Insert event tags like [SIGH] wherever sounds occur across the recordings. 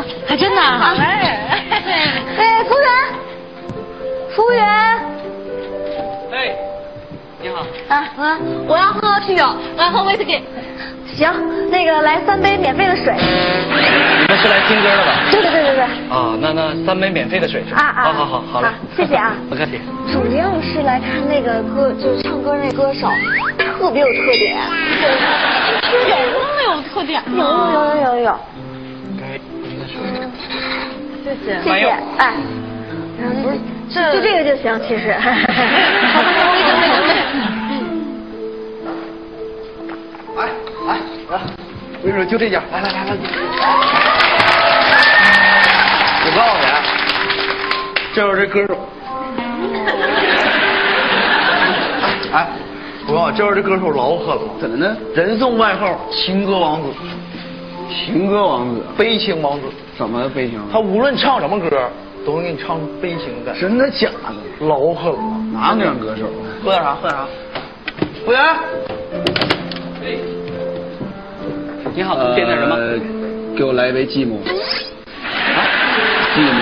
了，还真的。好嘞。哎，服务员，服务员。哎，你好。啊，我要喝啤酒，我要喝威士忌。行，那个来三杯免费的水。你们是来听歌的吧？对对对对对。啊，那那三杯免费的水是吧？啊啊，好好好，好嘞，谢谢啊，不客气。主要是来看那个歌，就是唱歌那歌手，特别有特点。[LAUGHS] 有那么有特点有有有有有有。谢谢。谢谢。哎，不是，就就这个就行，其实。来来来，我跟你说，就这家，来来来来。我告诉你，这就是这歌手。哎，我告诉你，这就是这歌手老狠了。怎么呢？人送外号“情歌王子”。情歌王子，悲情王子。怎么悲情？他无论唱什么歌，都能给你唱出悲情的。真的假的？老狠了。哪样歌手？喝点啥？喝点啥？服务员。你好，点点什么？给我来一杯寂寞。啊？寂寞。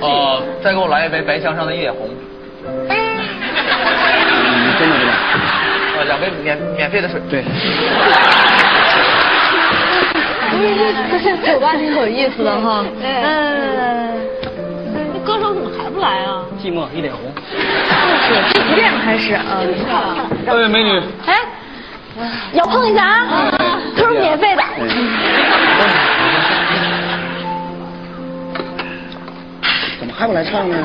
哦，再给我来一杯白墙上的一脸红。嗯，真的吗？啊，两杯免免费的水。对。这这酒吧挺有意思的哈。嗯。那歌手怎么还不来啊？寂寞一脸红。就是几点开始啊？哎，美女。哎。要碰一下啊！都是免费的。怎么还不来唱呢？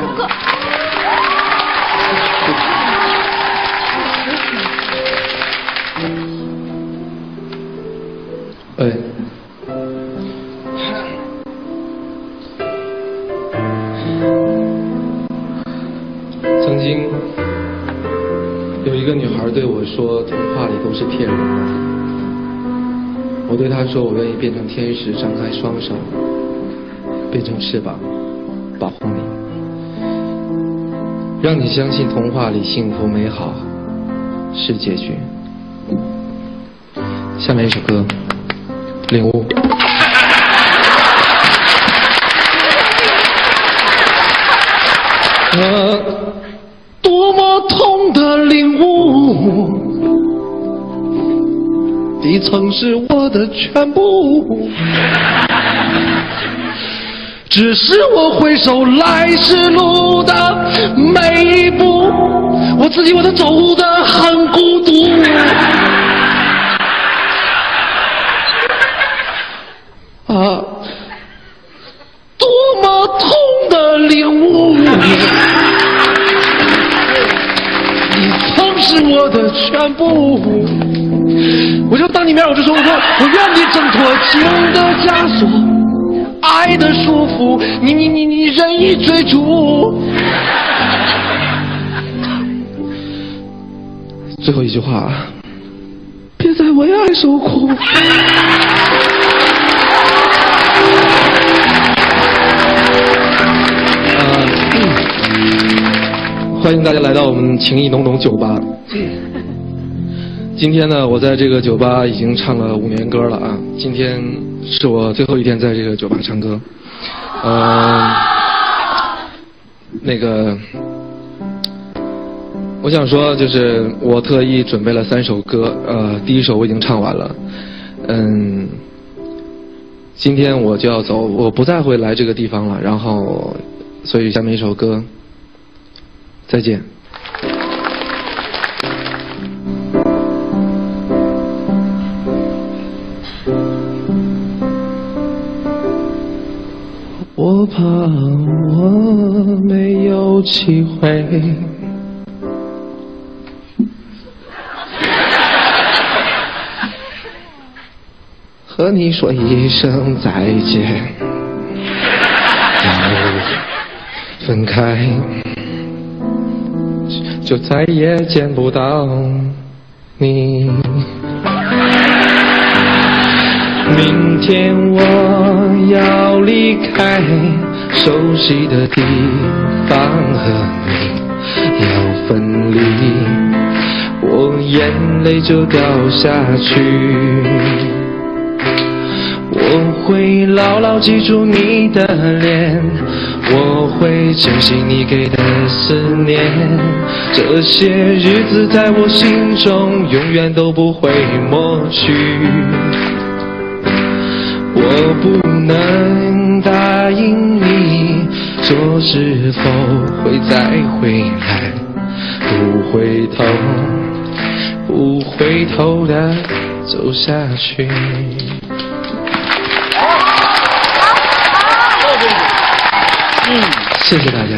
哎。一个女孩对我说：“童话里都是骗人的。”我对她说：“我愿意变成天使，张开双手，变成翅膀，保护你，让你相信童话里幸福美好是结局。”下面一首歌，《领悟》。你曾是我的全部。只是我回首来时路的每一步，我自己我都走得很孤独。不，我就当你面，我就说，我说，我愿你挣脱情的枷锁，爱的束缚，你你你你任意追逐。最后一句话啊，别再为爱受苦。欢迎大家来到我们情意浓浓酒吧。今天呢，我在这个酒吧已经唱了五年歌了啊！今天是我最后一天在这个酒吧唱歌。呃，那个，我想说，就是我特意准备了三首歌，呃，第一首我已经唱完了。嗯，今天我就要走，我不再会来这个地方了。然后，所以下面一首歌。再见。我没有机会和你说一声再见，分开。就再也见不到你。明天我要离开熟悉的地方，和你要分离，我眼泪就掉下去。我。会牢牢记住你的脸，我会珍惜你给的思念。这些日子在我心中永远都不会抹去。我不能答应你，说是否会再回来，不回头，不回头的走下去。嗯，谢谢大家。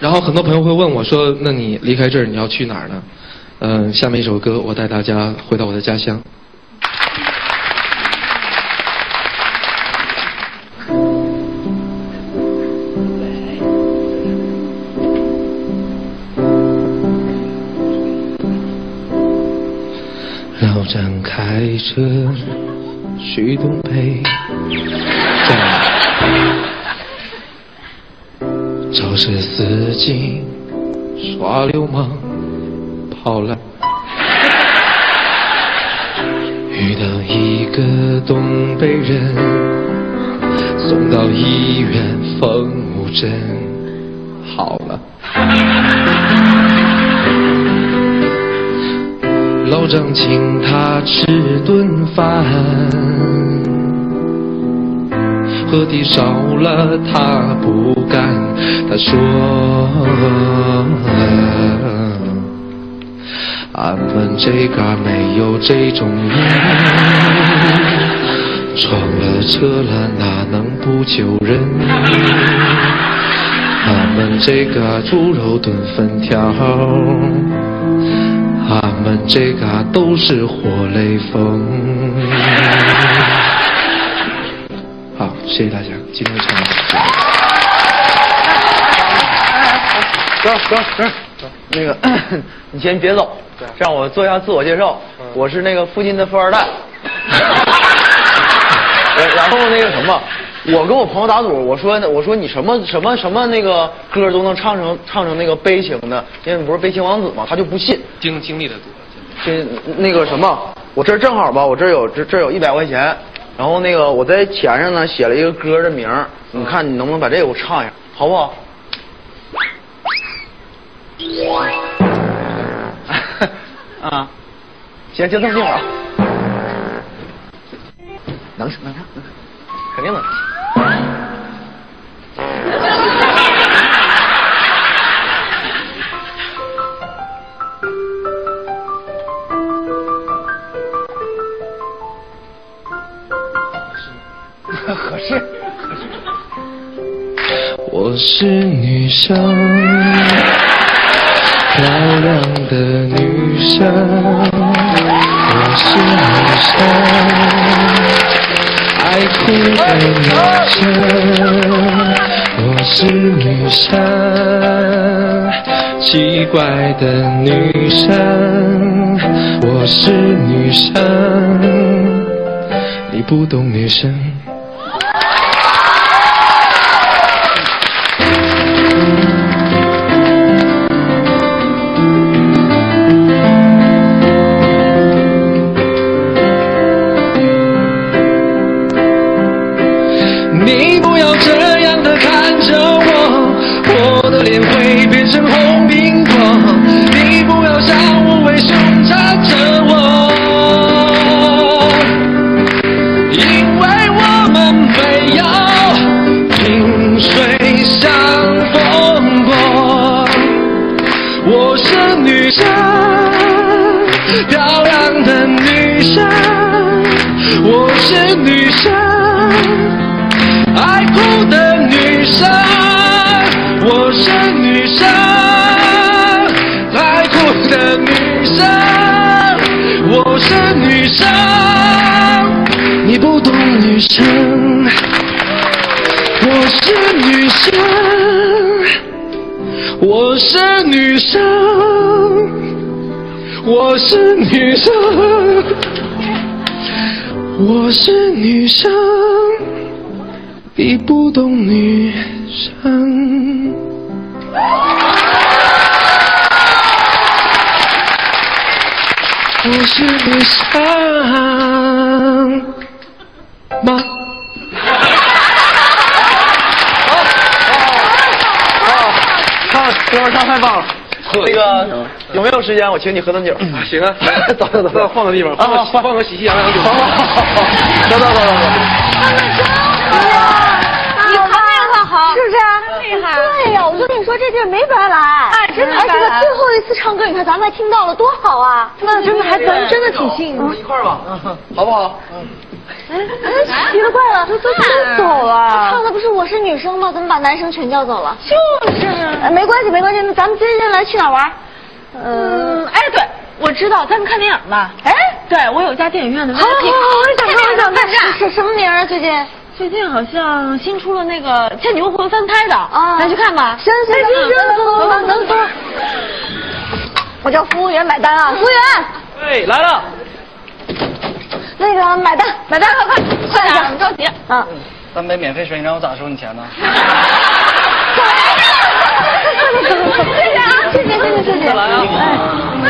然后很多朋友会问我说：“那你离开这儿你要去哪儿呢？”嗯，下面一首歌，我带大家回到我的家乡。老张开车去东北，潮湿四季耍流氓跑了，遇到一个东北人，送到医院缝五针，好了。老张请他吃顿饭，喝的少了他不干，他说俺们这嘎没有这种人，撞了车了哪能不救人？俺们这个猪肉炖粉条。俺们这嘎都是活雷锋。好，谢谢大家，今天唱的。哥哥哥，那个 [COUGHS] 你先别走，让我做一下自我介绍。我是那个附近的富二代。[LAUGHS] [LAUGHS] 然后那个什么，我跟我朋友打赌，我说我说你什么什么什么那个歌都能唱成唱成那个悲情的，因为你不是悲情王子嘛，他就不信。经经历的多。这那个什么，我这正好吧，我这有这这有一百块钱，然后那个我在钱上呢写了一个歌的名，你看你能不能把这个给我唱一下，好不好？[LAUGHS] 啊，行，就这么定了啊。能能唱，肯定能合适，合适。我是女生，漂亮的女生。我是女生，爱哭的女生。我是女生，奇怪的女生。我是女生，你不懂女生。你不要这样的看着我，我的脸会变成红苹果。你不要像无尾熊缠着我，因为我们没有萍水相逢过。我是女生，生，我是女生。爱哭的女生，我是女生。你不懂女生，我是女生，我是女生，我是女生，我是女生。你不懂女生。我是女生吗好好好唱歌唱太棒了。那个有没有时间？我请你喝顿酒。行啊。来走走走。换个地方换个换个喜气洋洋的酒走走走走走是不是？厉害。对呀，我就跟你说，这地儿没白来。哎，真的。而且他最后一次唱歌，你看咱们还听到了，多好啊！那真的还咱们真的挺幸运。一块儿吧，好不好？哎哎，奇了怪了，都都都走了。唱的不是我是女生吗？怎么把男生全叫走了？就是。哎，没关系没关系，那咱们接下来去哪玩？嗯，哎，对，我知道，咱们看电影吧。哎，对我有家电影院的。好，好，好，我也想看，我也想看。是什么名啊？最近？最近好像新出了那个《倩女幽魂》翻拍的啊，咱去看吧。行行行行，走走走走。我叫服务员买单啊，服务员。哎，来了。那个买单，买单，快快快点，着急啊！三杯免费水，你让我咋收你钱呢？[LAUGHS] [LAUGHS] 谢谢啊，谢谢谢谢谢谢。来啊！哎，